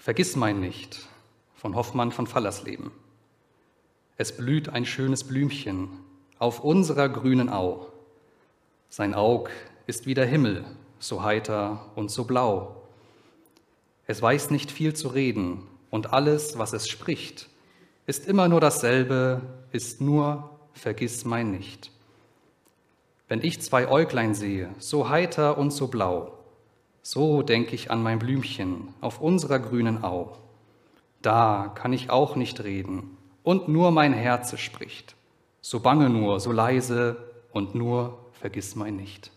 Vergiss mein nicht von Hoffmann von Fallersleben. Es blüht ein schönes Blümchen auf unserer grünen Au. Sein Aug ist wie der Himmel, so heiter und so blau. Es weiß nicht viel zu reden und alles, was es spricht, ist immer nur dasselbe, ist nur vergiss mein nicht. Wenn ich zwei Äuglein sehe, so heiter und so blau, so denk ich an mein Blümchen auf unserer grünen Au. Da kann ich auch nicht reden, und nur mein Herze spricht. So bange nur, so leise, und nur vergiss mein nicht.